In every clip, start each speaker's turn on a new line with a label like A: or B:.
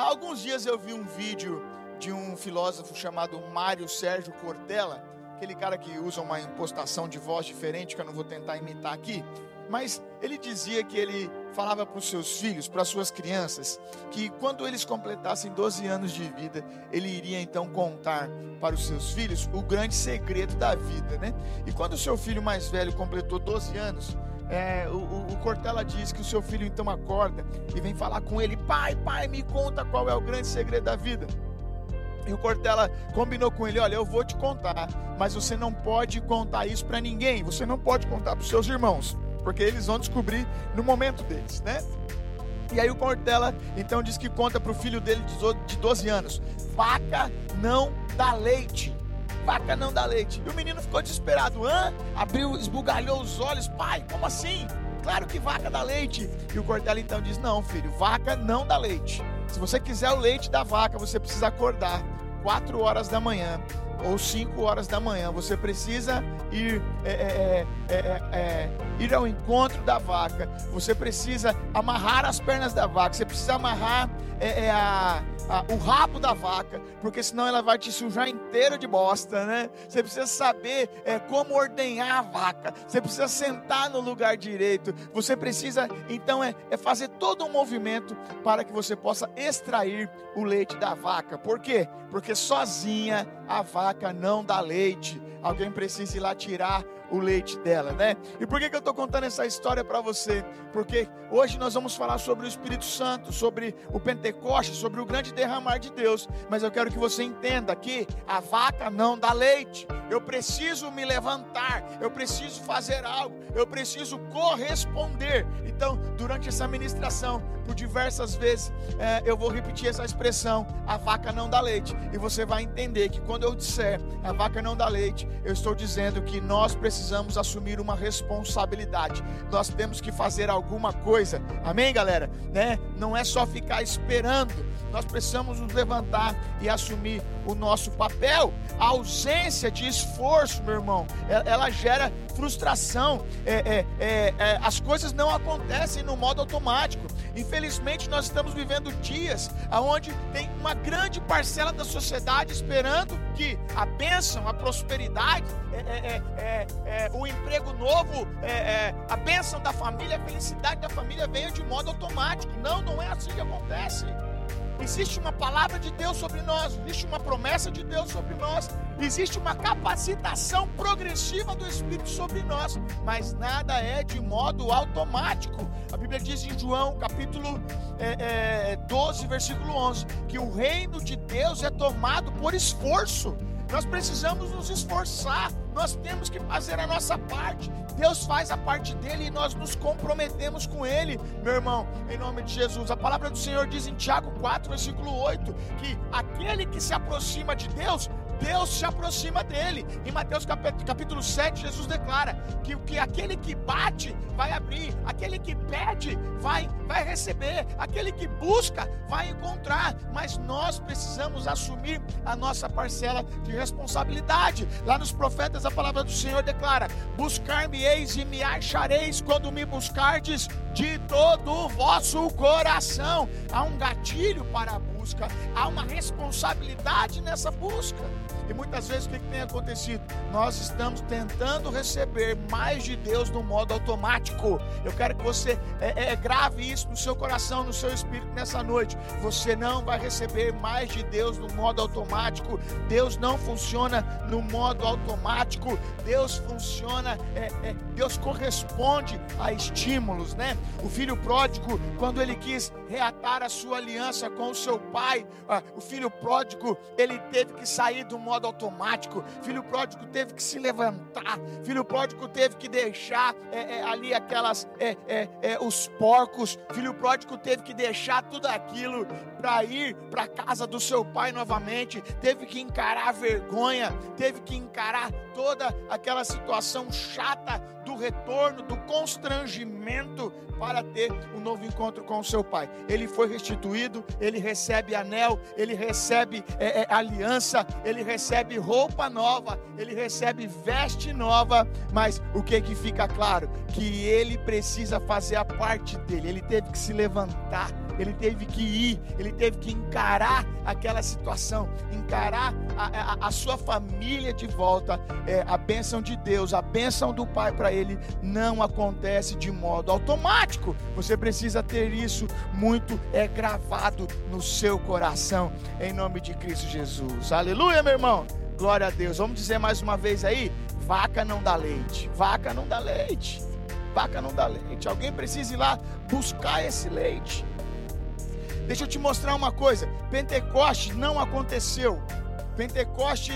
A: Há alguns dias eu vi um vídeo de um filósofo chamado Mário Sérgio Cortella, aquele cara que usa uma impostação de voz diferente que eu não vou tentar imitar aqui, mas ele dizia que ele falava para os seus filhos, para as suas crianças, que quando eles completassem 12 anos de vida, ele iria então contar para os seus filhos o grande segredo da vida, né? E quando o seu filho mais velho completou 12 anos, é, o, o, Cortella diz que o seu filho então acorda e vem falar com ele: Pai, pai, me conta qual é o grande segredo da vida. E o Cortella combinou com ele: Olha, eu vou te contar, mas você não pode contar isso para ninguém, você não pode contar para os seus irmãos, porque eles vão descobrir no momento deles, né? E aí o Cortella então diz que conta para o filho dele de 12 anos: Vaca não dá leite vaca não dá leite. E o menino ficou desesperado. Hã? Abriu, esbugalhou os olhos. Pai, como assim? Claro que vaca dá leite. E o Cortella então diz: Não, filho, vaca não dá leite. Se você quiser o leite da vaca, você precisa acordar 4 horas da manhã ou 5 horas da manhã. Você precisa ir, é é, é, é, é, ir ao encontro da vaca. Você precisa amarrar as pernas da vaca. Você precisa amarrar é, a, a, o rabo da vaca, porque senão ela vai te sujar inteiro de bosta, né? Você precisa saber como ordenhar a vaca. Você precisa sentar no lugar direito. Você precisa, então, é, fazer todo um movimento para que você possa extrair o leite da vaca. Por quê? Porque sozinha a vaca não dá leite. Alguém precisa ir lá tirar o leite dela, né? E por que, que eu estou contando essa história para você? Porque hoje nós vamos falar sobre o Espírito Santo, sobre o Pentecoste, sobre o grande derramar de Deus. Mas eu quero que você entenda que a vaca não dá leite. Eu preciso me levantar, eu preciso fazer algo, eu preciso corresponder. Então, durante essa ministração, por diversas vezes, é, eu vou repetir essa expressão: a vaca não dá leite. E você vai entender que quando eu disser a vaca não dá leite, eu estou dizendo que nós precisamos precisamos assumir uma responsabilidade. Nós temos que fazer alguma coisa. Amém, galera? Né? Não é só ficar esperando. Nós precisamos nos levantar e assumir o nosso papel. A ausência de esforço, meu irmão, ela gera frustração. É, é, é, é, as coisas não acontecem no modo automático. Infelizmente, nós estamos vivendo dias onde tem uma grande parcela da sociedade esperando que a bênção, a prosperidade, é, é, é, é, é o emprego novo, é, a bênção da família, a felicidade da família venha de modo automático. Não, não é assim que acontece. Existe uma palavra de Deus sobre nós, existe uma promessa de Deus sobre nós, existe uma capacitação progressiva do Espírito sobre nós, mas nada é de modo automático. A Bíblia diz em João, capítulo é, é, 12, versículo 11, que o reino de Deus é tomado por esforço. Nós precisamos nos esforçar, nós temos que fazer a nossa parte. Deus faz a parte dele e nós nos comprometemos com ele, meu irmão, em nome de Jesus. A palavra do Senhor diz em Tiago 4, versículo 8, que aquele que se aproxima de Deus Deus se aproxima dele. Em Mateus capítulo 7, Jesus declara que, que aquele que bate vai abrir, aquele que pede vai, vai receber, aquele que busca vai encontrar. Mas nós precisamos assumir a nossa parcela de responsabilidade. Lá nos profetas, a palavra do Senhor declara: Buscar-me-eis e me achareis quando me buscardes de todo o vosso coração. Há um gatilho para a busca, há uma responsabilidade nessa busca. E muitas vezes o que, tem acontecido? Nós estamos tentando receber mais de Deus no modo automático. Eu quero que você é, é, grave isso no seu coração, no seu espírito nessa noite. Você não vai receber mais de Deus no modo automático. Deus não funciona no modo automático. Deus funciona, é, é, Deus corresponde a estímulos, né? O filho pródigo, quando ele quis reatar a sua aliança com o seu pai, ah, o filho pródigo, ele teve que sair do modo automático. Filho pródigo teve que se levantar. Filho pródigo teve que deixar é, é, ali aquelas é, é, é os porcos. Filho pródigo teve que deixar tudo aquilo para ir para a casa do seu pai novamente. Teve que encarar a vergonha. Teve que encarar toda aquela situação chata do retorno, do constrangimento para ter um novo encontro com o seu pai. Ele foi restituído, ele recebe anel, ele recebe é, é, aliança, ele recebe roupa nova, ele recebe veste nova, mas o que que fica claro? Que ele precisa fazer a parte dele, ele teve que se levantar, ele teve que ir, ele teve que encarar aquela situação, encarar a, a, a sua família de volta. É, a bênção de Deus, a bênção do Pai para ele não acontece de modo automático. Você precisa ter isso muito é gravado no seu coração, em nome de Cristo Jesus. Aleluia, meu irmão. Glória a Deus. Vamos dizer mais uma vez aí: vaca não dá leite, vaca não dá leite, vaca não dá leite. Alguém precisa ir lá buscar esse leite. Deixa eu te mostrar uma coisa: Pentecoste não aconteceu, Pentecoste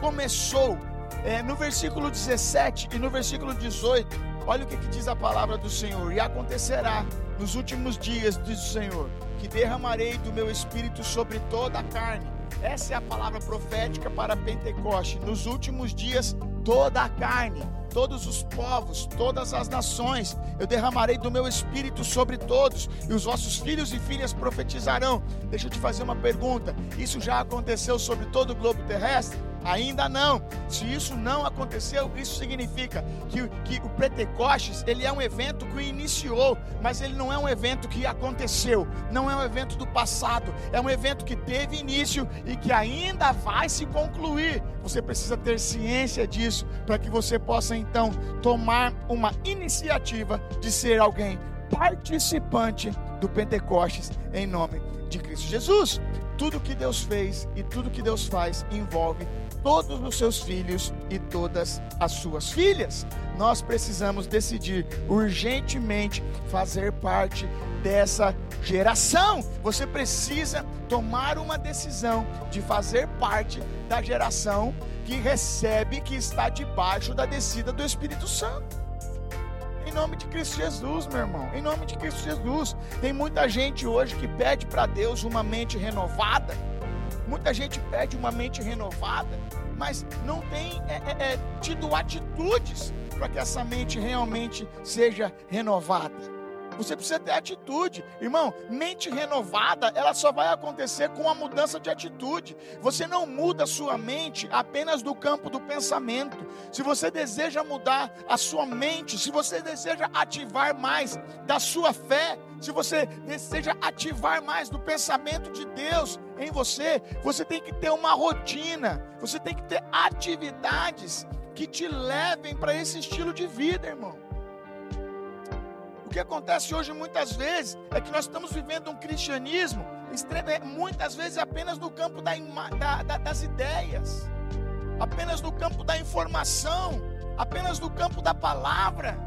A: começou. É, no versículo 17 e no versículo 18, olha o que, que diz a palavra do Senhor: E acontecerá nos últimos dias, diz o Senhor, que derramarei do meu espírito sobre toda a carne. Essa é a palavra profética para Pentecoste. Nos últimos dias, toda a carne todos os povos, todas as nações. Eu derramarei do meu espírito sobre todos, e os vossos filhos e filhas profetizarão. Deixa eu te fazer uma pergunta: isso já aconteceu sobre todo o globo terrestre? Ainda não. Se isso não aconteceu, isso significa que, que o Pentecostes ele é um evento que iniciou, mas ele não é um evento que aconteceu, não é um evento do passado, é um evento que teve início e que ainda vai se concluir. Você precisa ter ciência disso para que você possa então tomar uma iniciativa de ser alguém participante do Pentecostes em nome de Cristo Jesus. Tudo que Deus fez e tudo que Deus faz envolve todos os seus filhos e todas as suas filhas. Nós precisamos decidir urgentemente fazer parte dessa geração. Você precisa tomar uma decisão de fazer parte da geração que recebe, que está debaixo da descida do Espírito Santo. Em nome de Cristo Jesus, meu irmão. Em nome de Cristo Jesus. Tem muita gente hoje que pede para Deus uma mente renovada Muita gente pede uma mente renovada, mas não tem é, é, é tido atitudes para que essa mente realmente seja renovada. Você precisa ter atitude. Irmão, mente renovada, ela só vai acontecer com a mudança de atitude. Você não muda a sua mente apenas do campo do pensamento. Se você deseja mudar a sua mente, se você deseja ativar mais da sua fé, se você deseja ativar mais do pensamento de Deus em você, você tem que ter uma rotina, você tem que ter atividades que te levem para esse estilo de vida, irmão que acontece hoje muitas vezes é que nós estamos vivendo um cristianismo é, muitas vezes apenas no campo da, da, da, das ideias, apenas no campo da informação, apenas no campo da palavra,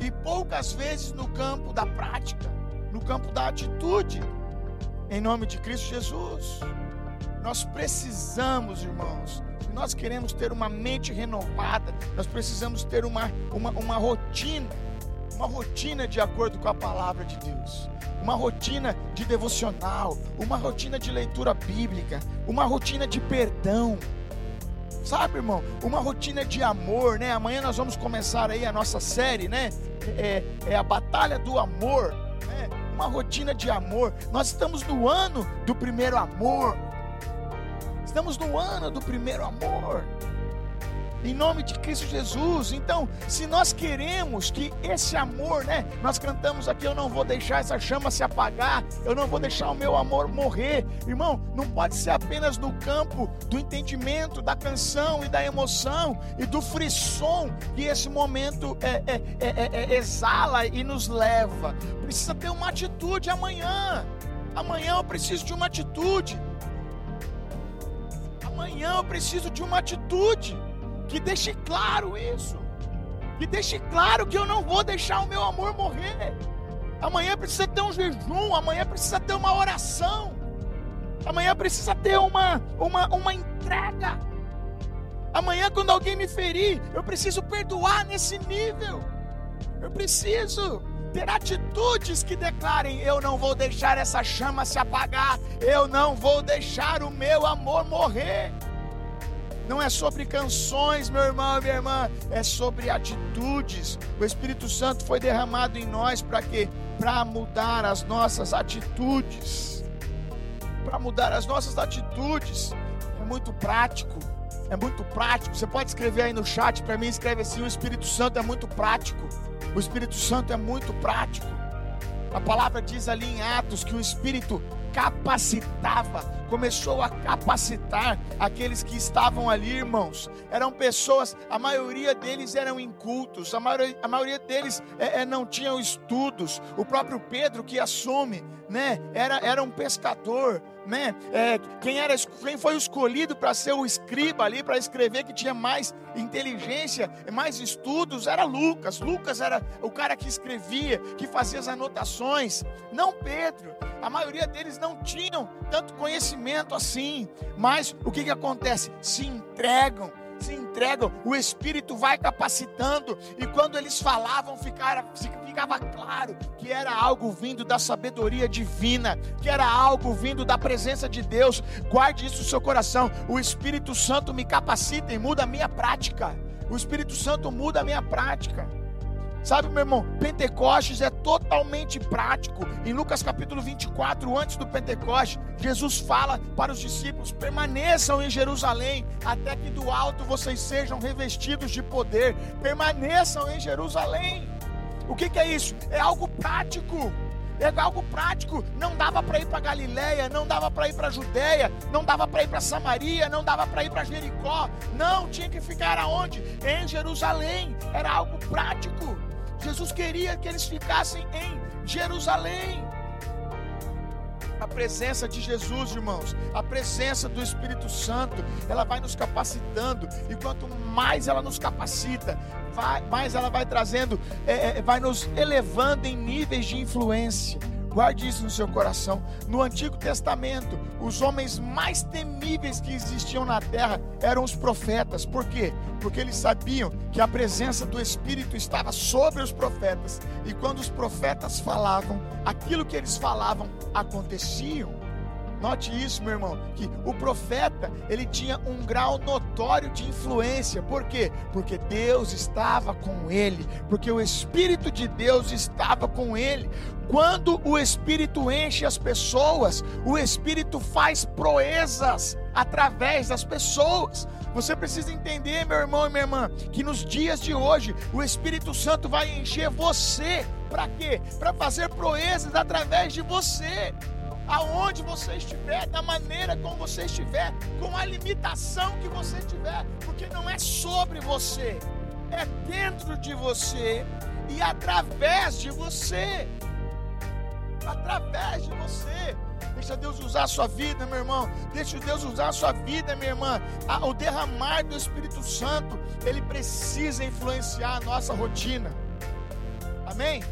A: e poucas vezes no campo da prática, no campo da atitude, em nome de Cristo Jesus. Nós precisamos, irmãos, se nós queremos ter uma mente renovada, nós precisamos ter uma, uma, uma rotina uma rotina de acordo com a palavra de Deus, uma rotina de devocional, uma rotina de leitura bíblica, uma rotina de perdão. Sabe, irmão? Uma rotina de amor, né? Amanhã nós vamos começar aí a nossa série, né? É, é a batalha do amor, né? Uma rotina de amor. Nós estamos no ano do primeiro amor. Estamos no ano do primeiro amor em nome de Cristo Jesus. Então, se nós queremos que esse amor, né? Nós cantamos aqui: eu não vou deixar essa chama se apagar, eu não vou deixar o meu amor morrer. Irmão, não pode ser apenas no campo do entendimento, da canção e da emoção e do frisson que esse momento é, é, é, é exala e nos leva. Precisa ter uma atitude amanhã. Amanhã eu preciso de uma atitude. Amanhã eu preciso de uma atitude que deixe claro isso, que deixe claro que eu não vou deixar o meu amor morrer. Amanhã precisa ter um jejum, amanhã precisa ter uma oração, amanhã precisa ter uma, uma, uma entrega. Amanhã, quando alguém me ferir, eu preciso perdoar nesse nível. Eu preciso ter atitudes que declarem: eu não vou deixar essa chama se apagar, eu não vou deixar o meu amor morrer. Não é sobre canções, meu irmão minha irmã, é sobre atitudes. O Espírito Santo foi derramado em nós para quê? Para mudar as nossas atitudes. Para mudar as nossas atitudes. É muito prático. É muito prático. Você pode escrever aí no chat para mim, escreve assim: o Espírito Santo é muito prático. O Espírito Santo é muito prático. A palavra diz ali em Atos que o Espírito capacitava, começou a capacitar aqueles que estavam ali, irmãos. Eram pessoas, a maioria deles eram incultos, a maioria, a maioria deles é, é, não tinham estudos. O próprio Pedro que assume, né, era, era um pescador, né? É, quem, era, quem foi escolhido para ser o escriba ali, para escrever, que tinha mais inteligência, mais estudos, era Lucas. Lucas era o cara que escrevia, que fazia as anotações, não Pedro. A maioria deles não tinham tanto conhecimento assim, mas o que, que acontece? Se entregam se entregam, o Espírito vai capacitando, e quando eles falavam, ficava, ficava claro que era algo vindo da sabedoria divina, que era algo vindo da presença de Deus. Guarde isso no seu coração. O Espírito Santo me capacita e muda a minha prática. O Espírito Santo muda a minha prática. Sabe, meu irmão, Pentecostes é totalmente prático. Em Lucas capítulo 24, antes do Pentecostes, Jesus fala para os discípulos: permaneçam em Jerusalém, até que do alto vocês sejam revestidos de poder. Permaneçam em Jerusalém. O que, que é isso? É algo prático. É algo prático. Não dava para ir para Galiléia, não dava para ir para Judéia, não dava para ir para Samaria, não dava para ir para Jericó. Não, tinha que ficar aonde? Em Jerusalém. Era algo prático. Jesus queria que eles ficassem em Jerusalém. A presença de Jesus, irmãos, a presença do Espírito Santo, ela vai nos capacitando, e quanto mais ela nos capacita, vai, mais ela vai trazendo, é, é, vai nos elevando em níveis de influência. Guarde isso no seu coração. No Antigo Testamento, os homens mais temíveis que existiam na terra eram os profetas. Por quê? Porque eles sabiam que a presença do Espírito estava sobre os profetas. E quando os profetas falavam, aquilo que eles falavam aconteciam. Note isso, meu irmão, que o profeta, ele tinha um grau notório de influência. Por quê? Porque Deus estava com ele, porque o espírito de Deus estava com ele. Quando o espírito enche as pessoas, o espírito faz proezas através das pessoas. Você precisa entender, meu irmão e minha irmã, que nos dias de hoje o Espírito Santo vai encher você. Para quê? Para fazer proezas através de você aonde você estiver, da maneira como você estiver, com a limitação que você tiver, porque não é sobre você, é dentro de você e através de você. Através de você. Deixa Deus usar a sua vida, meu irmão. Deixa Deus usar a sua vida, minha irmã. O derramar do Espírito Santo, ele precisa influenciar a nossa rotina. Amém?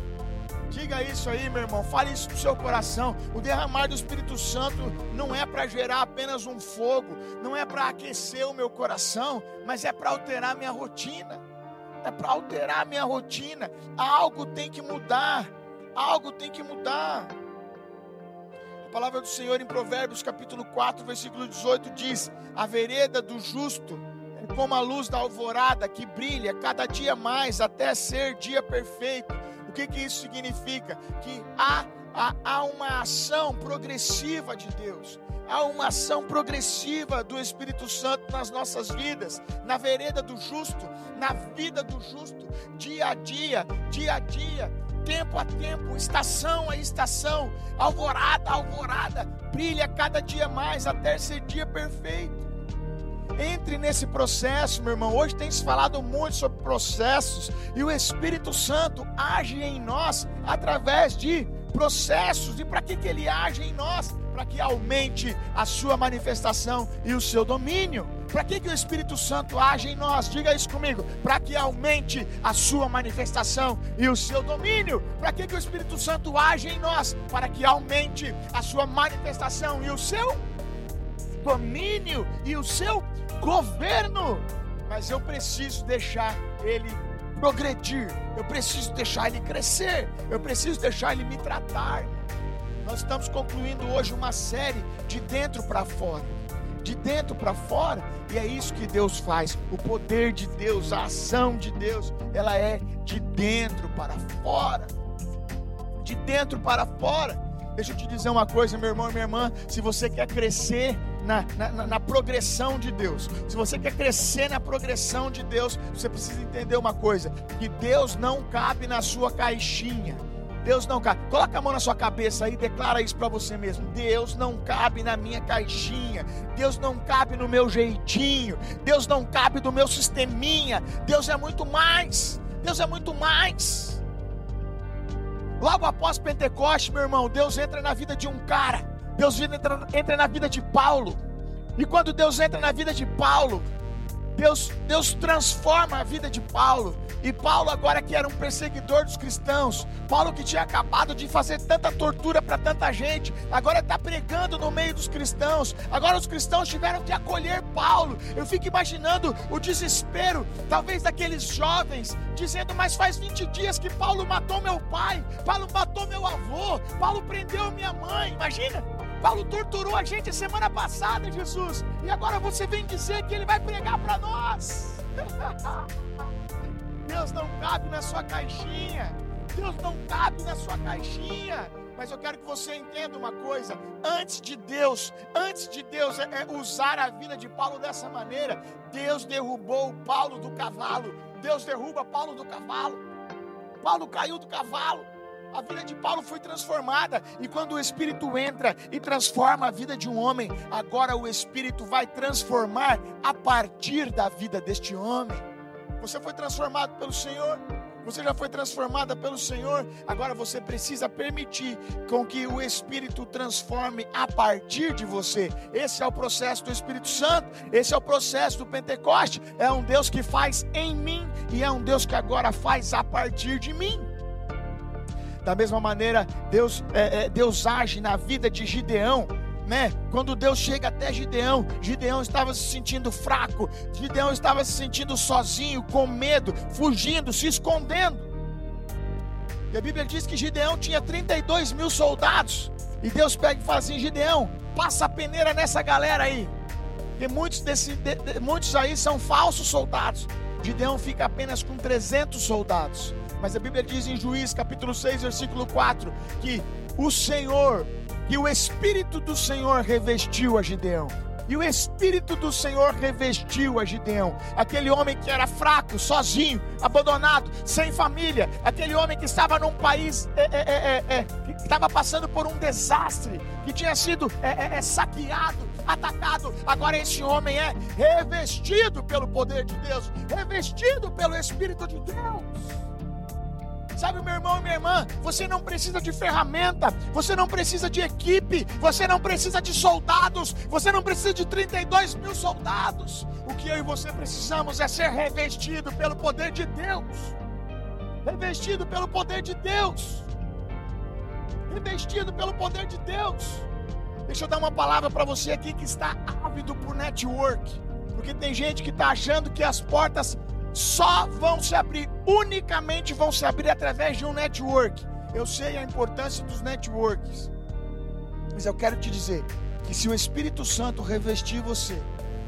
A: Diga isso aí, meu irmão. Fale isso pro seu coração. O derramar do Espírito Santo não é para gerar apenas um fogo, não é para aquecer o meu coração, mas é para alterar minha rotina. É para alterar minha rotina. Algo tem que mudar. Algo tem que mudar. A palavra do Senhor em Provérbios, capítulo 4, versículo 18 diz: A vereda do justo é como a luz da alvorada que brilha cada dia mais até ser dia perfeito. O que, que isso significa? Que há, há, há uma ação progressiva de Deus há uma ação progressiva do Espírito Santo nas nossas vidas, na vereda do justo, na vida do justo, dia a dia, dia a dia, tempo a tempo, estação a estação, alvorada a alvorada, brilha cada dia mais até ser dia perfeito. Entre nesse processo, meu irmão. Hoje tem se falado muito sobre processos e o Espírito Santo age em nós através de processos. E para que, que ele age em nós? Para que aumente a sua manifestação e o seu domínio. Para que, que o Espírito Santo age em nós? Diga isso comigo. Para que aumente a sua manifestação e o seu domínio. Para que, que o Espírito Santo age em nós? Para que aumente a sua manifestação e o seu domínio e o seu governo. Mas eu preciso deixar ele progredir, eu preciso deixar ele crescer, eu preciso deixar ele me tratar. Nós estamos concluindo hoje uma série de dentro para fora. de dentro para fora. E é isso que Deus faz. O poder de Deus, a ação de Deus, ela é de dentro para fora. De dentro para fora. Deixa eu te dizer uma coisa, meu irmão e minha irmã. Se você quer crescer na, na, na, progressão de Deus, se você quer crescer na progressão de Deus, você precisa entender uma coisa: que Deus não cabe na sua caixinha. Deus não cabe. Coloca a mão na sua cabeça aí, declara isso para você mesmo. Deus não cabe na minha caixinha. Deus não cabe no meu jeitinho. Deus não cabe do meu sisteminha. Deus é muito mais. Deus é muito mais. Logo após Pentecoste, meu irmão, Deus entra na vida de um cara. Deus entra, entra na vida de Paulo. E quando Deus entra na vida de Paulo, Deus, Deus transforma a vida de Paulo. E Paulo, agora que era um perseguidor dos cristãos, Paulo que tinha acabado de fazer tanta tortura para tanta gente, agora está pregando no meio dos cristãos. Agora os cristãos tiveram que acolher Paulo. Eu fico imaginando o desespero, talvez daqueles jovens, dizendo: Mas faz 20 dias que Paulo matou meu pai, Paulo matou meu avô, Paulo prendeu minha mãe. Imagina. Paulo torturou a gente semana passada, Jesus, e agora você vem dizer que ele vai pregar para nós. Deus não cabe na sua caixinha. Deus não cabe na sua caixinha. Mas eu quero que você entenda uma coisa: antes de Deus, antes de Deus é, é usar a vida de Paulo dessa maneira, Deus derrubou Paulo do cavalo. Deus derruba Paulo do cavalo. Paulo caiu do cavalo. A vida de Paulo foi transformada, e quando o Espírito entra e transforma a vida de um homem, agora o Espírito vai transformar a partir da vida deste homem. Você foi transformado pelo Senhor, você já foi transformada pelo Senhor, agora você precisa permitir com que o Espírito transforme a partir de você. Esse é o processo do Espírito Santo, esse é o processo do Pentecoste. É um Deus que faz em mim e é um Deus que agora faz a partir de mim. Da mesma maneira, Deus, é, é, Deus age na vida de Gideão. Né? Quando Deus chega até Gideão, Gideão estava se sentindo fraco, Gideão estava se sentindo sozinho, com medo, fugindo, se escondendo. E a Bíblia diz que Gideão tinha 32 mil soldados. E Deus pega e fala assim: Gideão, passa a peneira nessa galera aí. E muitos, desse, de, de, muitos aí são falsos soldados. Gideão fica apenas com 300 soldados. Mas a Bíblia diz em Juízes capítulo 6, versículo 4, que o Senhor, que o Espírito do Senhor revestiu a Gideão. E o Espírito do Senhor revestiu a Gideão, aquele homem que era fraco, sozinho, abandonado, sem família, aquele homem que estava num país, é, é, é, que estava passando por um desastre, que tinha sido saqueado, atacado. Agora esse homem é revestido pelo poder de Deus, revestido pelo Espírito de Deus. Sabe, meu irmão e minha irmã, você não precisa de ferramenta, você não precisa de equipe, você não precisa de soldados, você não precisa de 32 mil soldados. O que eu e você precisamos é ser revestido pelo poder de Deus. Revestido pelo poder de Deus. Revestido pelo poder de Deus. Deixa eu dar uma palavra para você aqui que está ávido por network. Porque tem gente que está achando que as portas só vão se abrir, unicamente vão se abrir através de um network. Eu sei a importância dos networks, mas eu quero te dizer que se o Espírito Santo revestir você,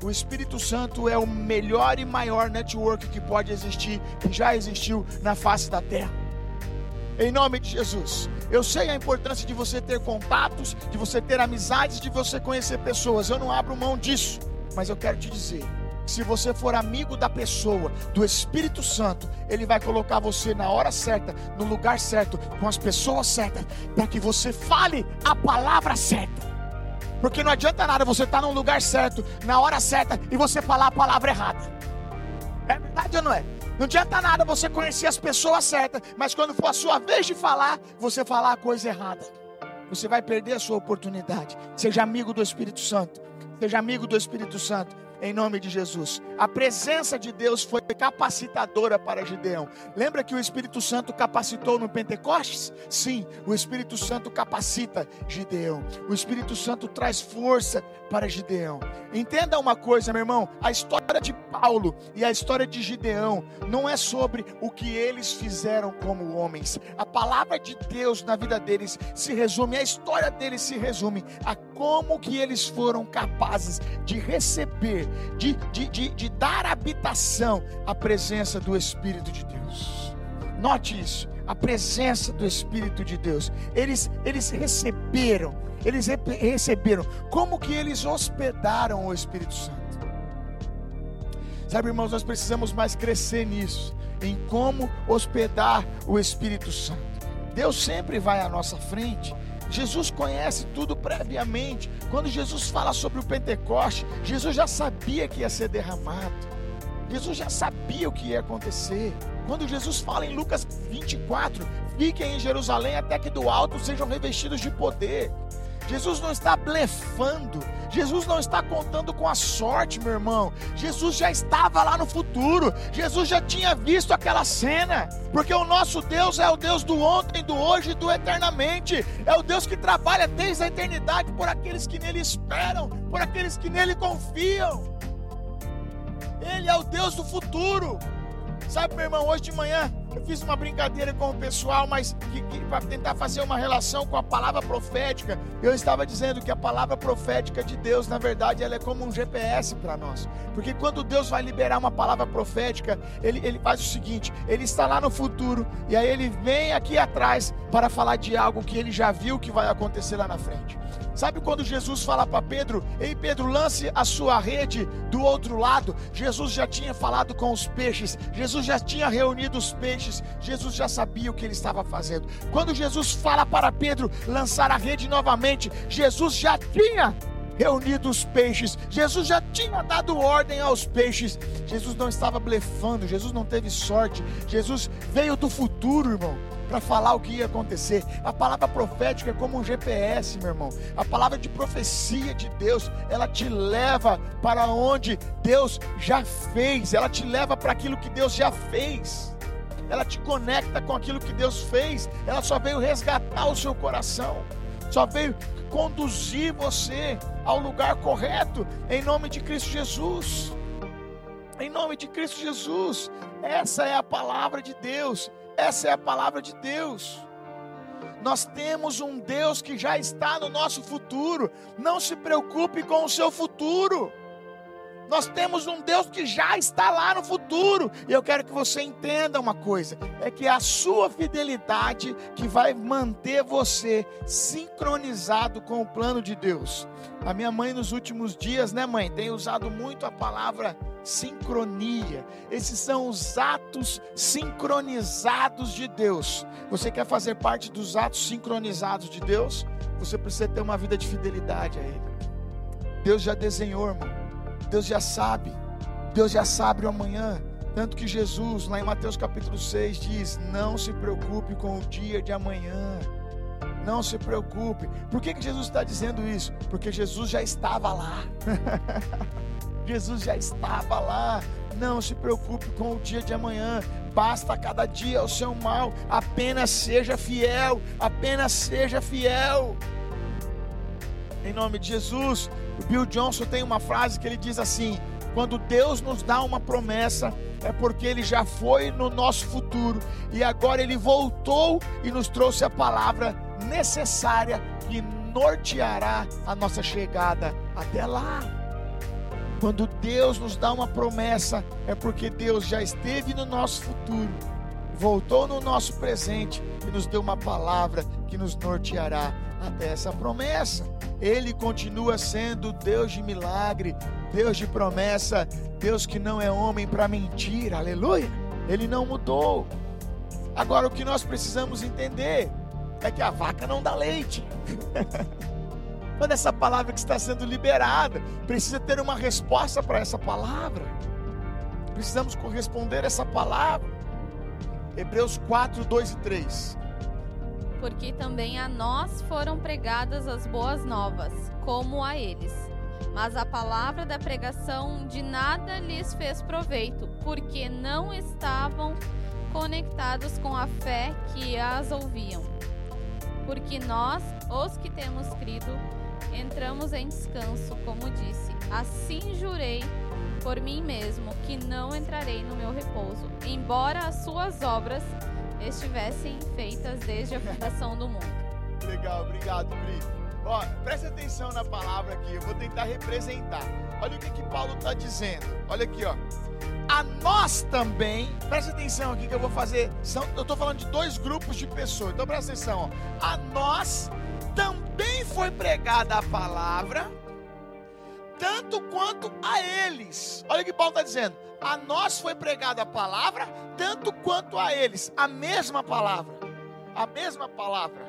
A: o Espírito Santo é o melhor e maior network que pode existir, que já existiu na face da terra. Em nome de Jesus. Eu sei a importância de você ter contatos, de você ter amizades, de você conhecer pessoas. Eu não abro mão disso. Mas eu quero te dizer se você for amigo da pessoa, do Espírito Santo, ele vai colocar você na hora certa, no lugar certo, com as pessoas certas, para que você fale a palavra certa. Porque não adianta nada você estar tá num lugar certo, na hora certa, e você falar a palavra errada. É verdade ou não é? Não adianta nada você conhecer as pessoas certas, mas quando for a sua vez de falar, você falar a coisa errada. Você vai perder a sua oportunidade. Seja amigo do Espírito Santo. Seja amigo do Espírito Santo em nome de Jesus. A presença de Deus foi capacitadora para Gideão. Lembra que o Espírito Santo capacitou no Pentecostes? Sim, o Espírito Santo capacita Gideão. O Espírito Santo traz força para Gideão. Entenda uma coisa, meu irmão: a história de Paulo e a história de Gideão não é sobre o que eles fizeram como homens. A palavra de Deus na vida deles se resume, a história deles se resume a como que eles foram capazes de receber, de, de, de, de dar habitação à presença do Espírito de Deus. Note isso, a presença do Espírito de Deus. Eles, eles receberam, eles receberam. Como que eles hospedaram o Espírito Santo? Sabe, irmãos, nós precisamos mais crescer nisso, em como hospedar o Espírito Santo. Deus sempre vai à nossa frente. Jesus conhece tudo previamente. Quando Jesus fala sobre o Pentecoste, Jesus já sabia que ia ser derramado. Jesus já sabia o que ia acontecer. Quando Jesus fala em Lucas 24, fiquem em Jerusalém até que do alto sejam revestidos de poder. Jesus não está blefando. Jesus não está contando com a sorte, meu irmão. Jesus já estava lá no futuro. Jesus já tinha visto aquela cena. Porque o nosso Deus é o Deus do ontem, do hoje e do eternamente. É o Deus que trabalha desde a eternidade por aqueles que nele esperam, por aqueles que nele confiam. Ele é o Deus do futuro. Sabe, meu irmão, hoje de manhã eu fiz uma brincadeira com o pessoal, mas para tentar fazer uma relação com a palavra profética, eu estava dizendo que a palavra profética de Deus, na verdade, ela é como um GPS para nós. Porque quando Deus vai liberar uma palavra profética, ele, ele faz o seguinte: ele está lá no futuro, e aí ele vem aqui atrás para falar de algo que ele já viu que vai acontecer lá na frente. Sabe quando Jesus fala para Pedro: Ei Pedro, lance a sua rede do outro lado? Jesus já tinha falado com os peixes, Jesus já tinha reunido os peixes, Jesus já sabia o que ele estava fazendo. Quando Jesus fala para Pedro lançar a rede novamente, Jesus já tinha reunido os peixes, Jesus já tinha dado ordem aos peixes. Jesus não estava blefando, Jesus não teve sorte, Jesus veio do futuro, irmão para falar o que ia acontecer. A palavra profética é como um GPS, meu irmão. A palavra de profecia de Deus, ela te leva para onde Deus já fez, ela te leva para aquilo que Deus já fez. Ela te conecta com aquilo que Deus fez. Ela só veio resgatar o seu coração. Só veio conduzir você ao lugar correto em nome de Cristo Jesus. Em nome de Cristo Jesus. Essa é a palavra de Deus. Essa é a palavra de Deus. Nós temos um Deus que já está no nosso futuro. Não se preocupe com o seu futuro. Nós temos um Deus que já está lá no futuro. E eu quero que você entenda uma coisa: é que é a sua fidelidade que vai manter você sincronizado com o plano de Deus. A minha mãe, nos últimos dias, né, mãe, tem usado muito a palavra sincronia. Esses são os atos sincronizados de Deus. Você quer fazer parte dos atos sincronizados de Deus? Você precisa ter uma vida de fidelidade a Ele. Deus já desenhou, irmão. Deus já sabe. Deus já sabe o amanhã. Tanto que Jesus, lá em Mateus capítulo 6, diz: Não se preocupe com o dia de amanhã. Não se preocupe. Por que, que Jesus está dizendo isso? Porque Jesus já estava lá. Jesus já estava lá. Não se preocupe com o dia de amanhã. Basta cada dia o seu mal. Apenas seja fiel. Apenas seja fiel. Em nome de Jesus. O Bill Johnson tem uma frase que ele diz assim: quando Deus nos dá uma promessa, é porque Ele já foi no nosso futuro e agora Ele voltou e nos trouxe a palavra necessária que norteará a nossa chegada até lá. Quando Deus nos dá uma promessa, é porque Deus já esteve no nosso futuro, voltou no nosso presente e nos deu uma palavra que nos norteará essa promessa. Ele continua sendo Deus de milagre, Deus de promessa, Deus que não é homem para mentir, aleluia. Ele não mudou. Agora o que nós precisamos entender é que a vaca não dá leite. Quando essa palavra que está sendo liberada, precisa ter uma resposta para essa palavra. Precisamos corresponder a essa palavra. Hebreus 4, 2 e 3.
B: Porque também a nós foram pregadas as boas novas, como a eles. Mas a palavra da pregação de nada lhes fez proveito, porque não estavam conectados com a fé que as ouviam. Porque nós, os que temos crido, entramos em descanso, como disse Assim jurei por mim mesmo que não entrarei no meu repouso, embora as suas obras estivessem feitas desde a fundação do mundo.
A: Legal, obrigado, Pri. Ó, presta atenção na palavra aqui, eu vou tentar representar. Olha o que, que Paulo está dizendo. Olha aqui, ó. A nós também, presta atenção aqui que eu vou fazer. São, eu estou falando de dois grupos de pessoas, então presta atenção. Ó. A nós também foi pregada a palavra tanto quanto a eles. Olha o que Paulo está dizendo. A nós foi pregada a palavra, tanto quanto a eles. A mesma palavra. A mesma palavra.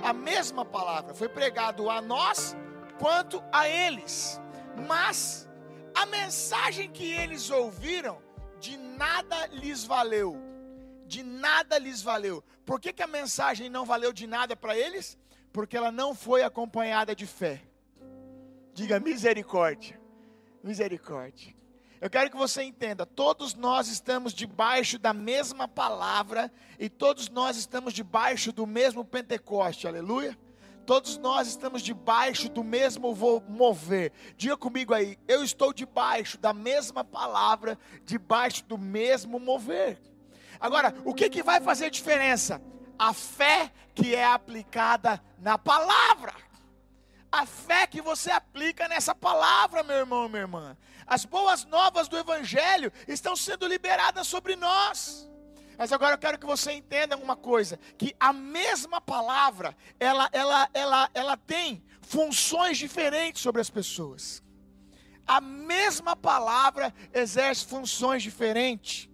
A: A mesma palavra. Foi pregado a nós quanto a eles. Mas a mensagem que eles ouviram, de nada lhes valeu. De nada lhes valeu. Por que, que a mensagem não valeu de nada para eles? Porque ela não foi acompanhada de fé. Diga misericórdia. Misericórdia. Eu quero que você entenda, todos nós estamos debaixo da mesma palavra e todos nós estamos debaixo do mesmo Pentecoste, aleluia. Todos nós estamos debaixo do mesmo mover. Diga comigo aí, eu estou debaixo da mesma palavra, debaixo do mesmo mover. Agora, o que, que vai fazer diferença? A fé que é aplicada na palavra a fé que você aplica nessa palavra, meu irmão, minha irmã. As boas novas do Evangelho estão sendo liberadas sobre nós. Mas agora eu quero que você entenda uma coisa: que a mesma palavra, ela, ela, ela, ela tem funções diferentes sobre as pessoas. A mesma palavra exerce funções diferentes.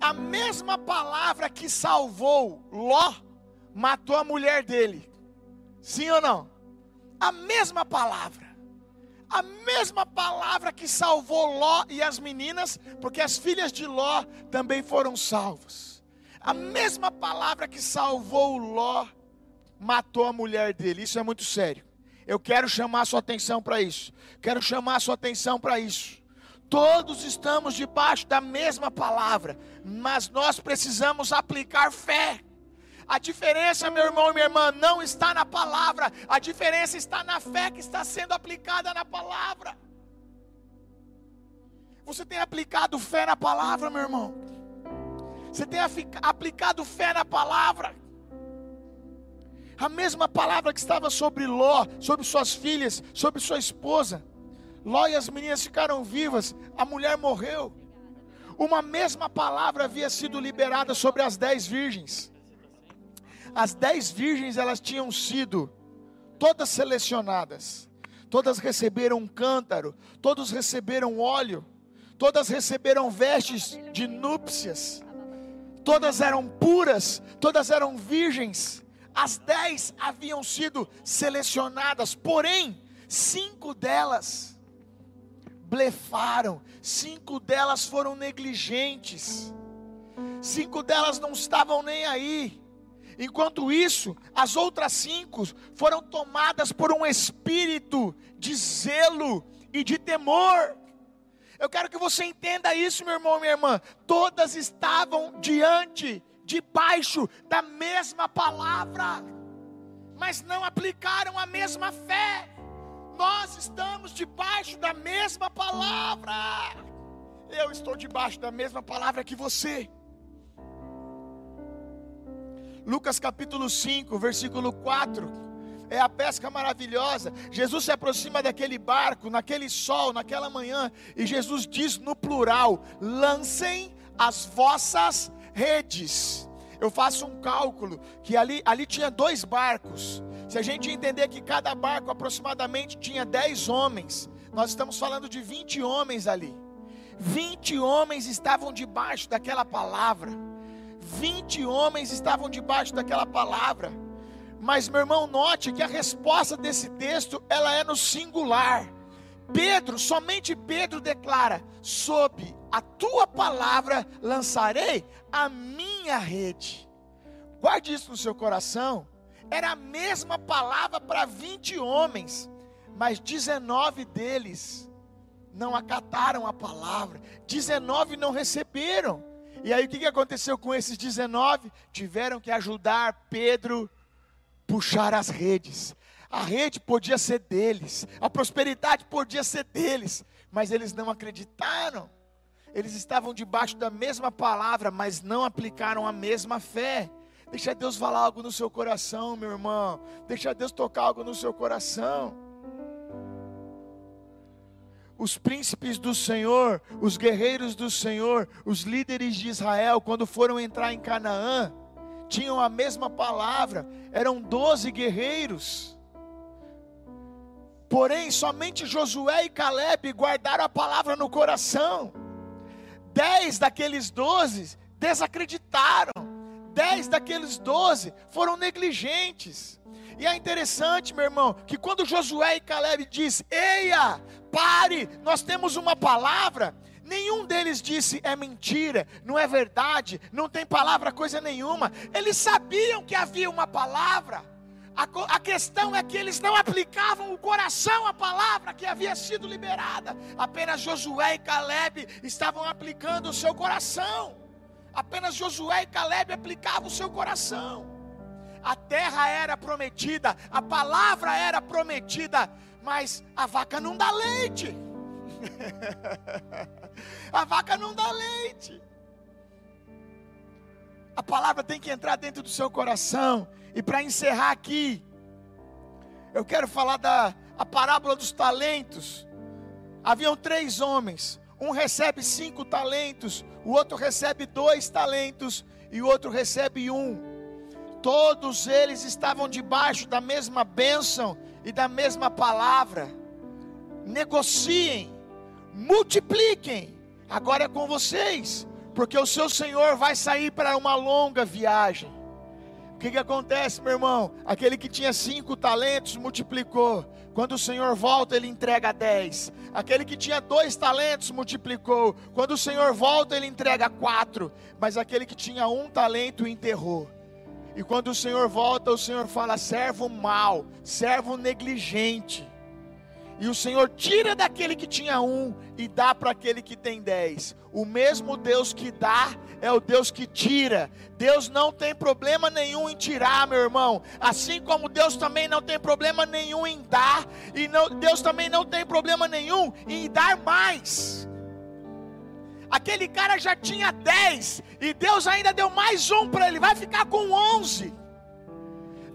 A: A mesma palavra que salvou Ló, matou a mulher dele. Sim ou não? A mesma palavra. A mesma palavra que salvou Ló e as meninas, porque as filhas de Ló também foram salvas. A mesma palavra que salvou Ló matou a mulher dele. Isso é muito sério. Eu quero chamar a sua atenção para isso. Quero chamar a sua atenção para isso. Todos estamos debaixo da mesma palavra, mas nós precisamos aplicar fé. A diferença, meu irmão e minha irmã, não está na palavra, a diferença está na fé que está sendo aplicada na palavra. Você tem aplicado fé na palavra, meu irmão? Você tem aplicado fé na palavra? A mesma palavra que estava sobre Ló, sobre suas filhas, sobre sua esposa. Ló e as meninas ficaram vivas, a mulher morreu. Uma mesma palavra havia sido liberada sobre as dez virgens. As dez virgens elas tinham sido todas selecionadas, todas receberam um cântaro, todos receberam óleo, todas receberam vestes de núpcias, todas eram puras, todas eram virgens. As dez haviam sido selecionadas, porém, cinco delas blefaram, cinco delas foram negligentes, cinco delas não estavam nem aí. Enquanto isso, as outras cinco foram tomadas por um espírito de zelo e de temor. Eu quero que você entenda isso, meu irmão, minha irmã. Todas estavam diante, debaixo da mesma palavra, mas não aplicaram a mesma fé. Nós estamos debaixo da mesma palavra. Eu estou debaixo da mesma palavra que você. Lucas capítulo 5, versículo 4. É a pesca maravilhosa. Jesus se aproxima daquele barco, naquele sol, naquela manhã, e Jesus diz no plural: lancem as vossas redes. Eu faço um cálculo que ali, ali tinha dois barcos. Se a gente entender que cada barco aproximadamente tinha 10 homens, nós estamos falando de 20 homens ali. 20 homens estavam debaixo daquela palavra. 20 homens estavam debaixo daquela palavra. Mas meu irmão, note que a resposta desse texto, ela é no singular. Pedro, somente Pedro declara: "Sob a tua palavra lançarei a minha rede". Guarde isso no seu coração. Era a mesma palavra para 20 homens, mas 19 deles não acataram a palavra, 19 não receberam. E aí o que aconteceu com esses 19? Tiveram que ajudar Pedro puxar as redes. A rede podia ser deles, a prosperidade podia ser deles, mas eles não acreditaram. Eles estavam debaixo da mesma palavra, mas não aplicaram a mesma fé. Deixa Deus falar algo no seu coração, meu irmão. Deixa Deus tocar algo no seu coração. Os príncipes do Senhor, os guerreiros do Senhor, os líderes de Israel, quando foram entrar em Canaã, tinham a mesma palavra, eram doze guerreiros. Porém, somente Josué e Caleb guardaram a palavra no coração. Dez daqueles doze desacreditaram dez daqueles doze foram negligentes. E é interessante, meu irmão, que quando Josué e Caleb diz: "Eia, pare, nós temos uma palavra", nenhum deles disse é mentira, não é verdade, não tem palavra coisa nenhuma. Eles sabiam que havia uma palavra. A, a, questão é que eles não aplicavam o coração à palavra que havia sido liberada. Apenas Josué e Caleb estavam aplicando o seu coração. Apenas Josué e Caleb aplicavam o seu coração. A terra era prometida, a palavra era prometida, mas a vaca não dá leite. a vaca não dá leite. A palavra tem que entrar dentro do seu coração. E para encerrar aqui, eu quero falar da a parábola dos talentos. Haviam três homens. Um recebe cinco talentos, o outro recebe dois talentos e o outro recebe um. Todos eles estavam debaixo da mesma bênção e da mesma palavra. Negociem, multipliquem. Agora é com vocês, porque o seu Senhor vai sair para uma longa viagem. O que, que acontece, meu irmão? Aquele que tinha cinco talentos multiplicou. Quando o Senhor volta, ele entrega dez. Aquele que tinha dois talentos multiplicou. Quando o Senhor volta, ele entrega quatro. Mas aquele que tinha um talento enterrou. E quando o Senhor volta, o Senhor fala: servo mau, servo negligente. E o Senhor tira daquele que tinha um e dá para aquele que tem dez. O mesmo Deus que dá é o Deus que tira. Deus não tem problema nenhum em tirar, meu irmão. Assim como Deus também não tem problema nenhum em dar. E não, Deus também não tem problema nenhum em dar mais. Aquele cara já tinha dez e Deus ainda deu mais um para ele. Vai ficar com onze.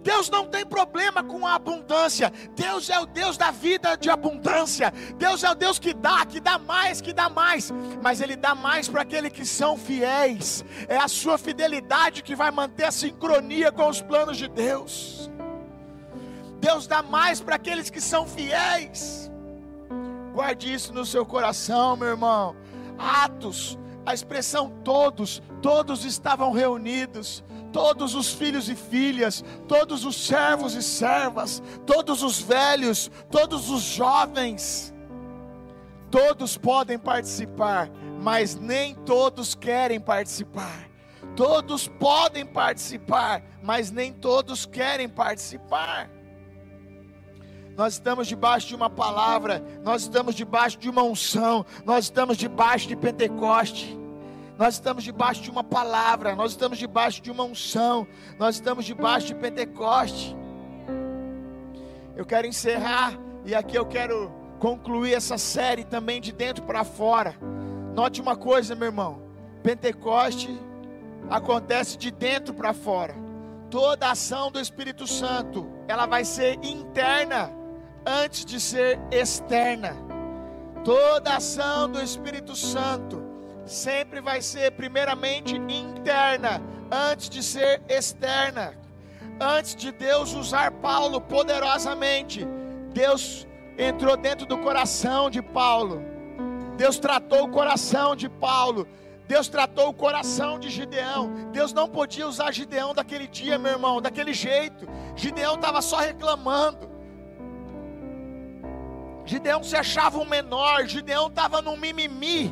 A: Deus não tem problema com a abundância. Deus é o Deus da vida de abundância. Deus é o Deus que dá, que dá mais, que dá mais. Mas Ele dá mais para aqueles que são fiéis. É a sua fidelidade que vai manter a sincronia com os planos de Deus. Deus dá mais para aqueles que são fiéis. Guarde isso no seu coração, meu irmão. Atos, a expressão todos, todos estavam reunidos todos os filhos e filhas, todos os servos e servas, todos os velhos, todos os jovens, todos podem participar, mas nem todos querem participar. Todos podem participar, mas nem todos querem participar. Nós estamos debaixo de uma palavra, nós estamos debaixo de uma unção, nós estamos debaixo de Pentecoste. Nós estamos debaixo de uma palavra, nós estamos debaixo de uma unção, nós estamos debaixo de Pentecoste. Eu quero encerrar e aqui eu quero concluir essa série também de dentro para fora. Note uma coisa, meu irmão: Pentecoste acontece de dentro para fora. Toda ação do Espírito Santo, ela vai ser interna antes de ser externa. Toda ação do Espírito Santo sempre vai ser primeiramente interna, antes de ser externa. Antes de Deus usar Paulo poderosamente, Deus entrou dentro do coração de Paulo. Deus tratou o coração de Paulo. Deus tratou o coração de Gideão. Deus não podia usar Gideão daquele dia, meu irmão, daquele jeito. Gideão estava só reclamando. Gideão se achava um menor. Gideão estava no mimimi.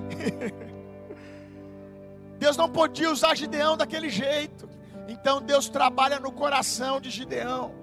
A: Deus não podia usar Gideão daquele jeito. Então Deus trabalha no coração de Gideão.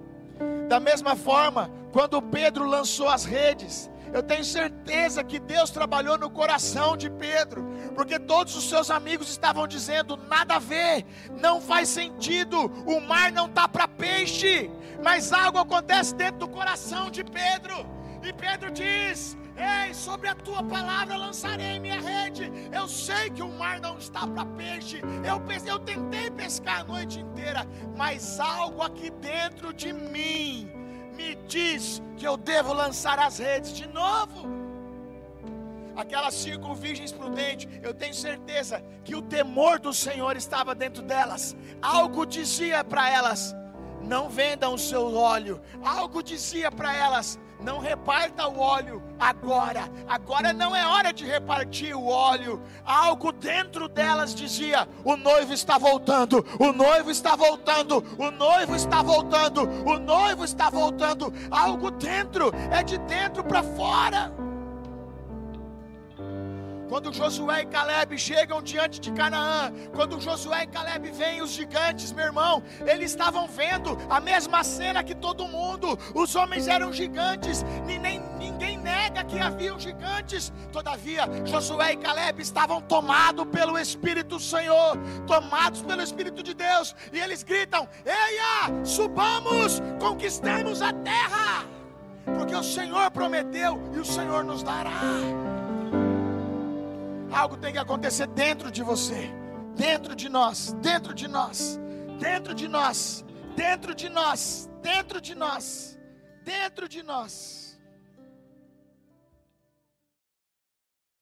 A: Da mesma forma, quando Pedro lançou as redes, Eu tenho certeza que Deus trabalhou no coração de Pedro, porque todos os seus amigos estavam dizendo: nada a ver, não faz sentido, o mar não está para peixe, mas algo acontece dentro do coração de Pedro, e Pedro diz: Ei, sobre a tua palavra lançarei minha rede. Eu sei que o mar não está para peixe. Eu, eu tentei pescar a noite inteira, mas algo aqui dentro de mim me diz que eu devo lançar as redes de novo. Aquelas cinco virgens prudentes, eu tenho certeza que o temor do Senhor estava dentro delas. Algo dizia para elas: não vendam o seu óleo. Algo dizia para elas: não reparta o óleo agora. Agora não é hora de repartir o óleo. Algo dentro delas dizia: o noivo está voltando, o noivo está voltando, o noivo está voltando, o noivo está voltando. Algo dentro, é de dentro para fora. Quando Josué e Caleb chegam diante de Canaã, quando Josué e Caleb veem os gigantes, meu irmão, eles estavam vendo a mesma cena que todo mundo. Os homens eram gigantes, nem, ninguém nega que haviam gigantes. Todavia, Josué e Caleb estavam tomados pelo Espírito do Senhor, tomados pelo Espírito de Deus, e eles gritam: Eia, subamos, conquistemos a terra, porque o Senhor prometeu e o Senhor nos dará. Algo tem que acontecer dentro de você, dentro de nós, dentro de nós, dentro de nós, dentro de nós, dentro de nós, dentro de nós.